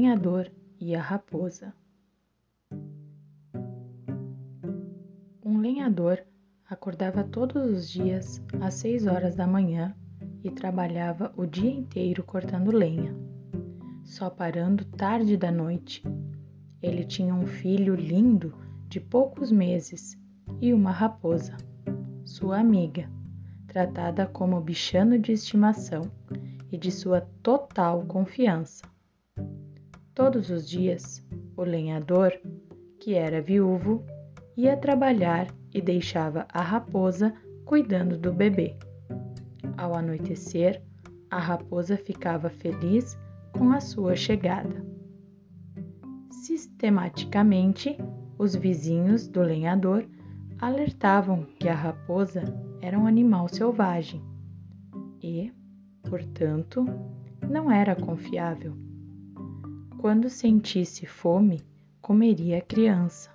lenhador e a raposa. Um lenhador acordava todos os dias às seis horas da manhã e trabalhava o dia inteiro cortando lenha, só parando tarde da noite. Ele tinha um filho lindo de poucos meses e uma raposa, sua amiga, tratada como bichano de estimação e de sua total confiança. Todos os dias, o lenhador, que era viúvo, ia trabalhar e deixava a raposa cuidando do bebê. Ao anoitecer, a raposa ficava feliz com a sua chegada. Sistematicamente, os vizinhos do lenhador alertavam que a raposa era um animal selvagem e, portanto, não era confiável. Quando sentisse fome, comeria a criança.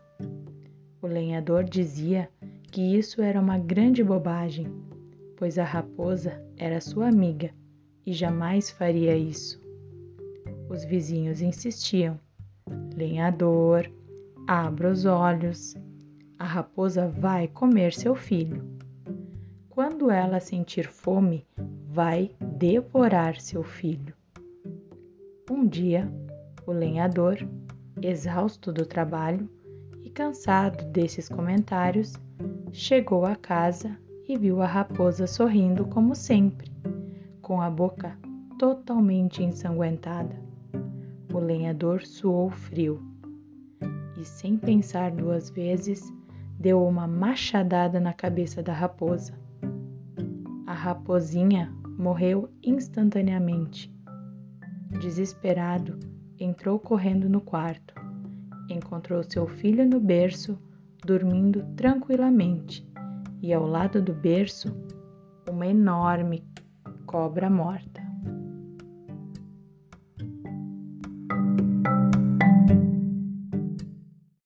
O lenhador dizia que isso era uma grande bobagem, pois a raposa era sua amiga e jamais faria isso. Os vizinhos insistiam: Lenhador, abra os olhos, a raposa vai comer seu filho. Quando ela sentir fome, vai devorar seu filho. Um dia, o lenhador, exausto do trabalho e cansado desses comentários, chegou à casa e viu a raposa sorrindo como sempre, com a boca totalmente ensanguentada. O lenhador suou frio e, sem pensar duas vezes, deu uma machadada na cabeça da raposa. A raposinha morreu instantaneamente. Desesperado, entrou correndo no quarto. Encontrou seu filho no berço, dormindo tranquilamente, e ao lado do berço, uma enorme cobra morta.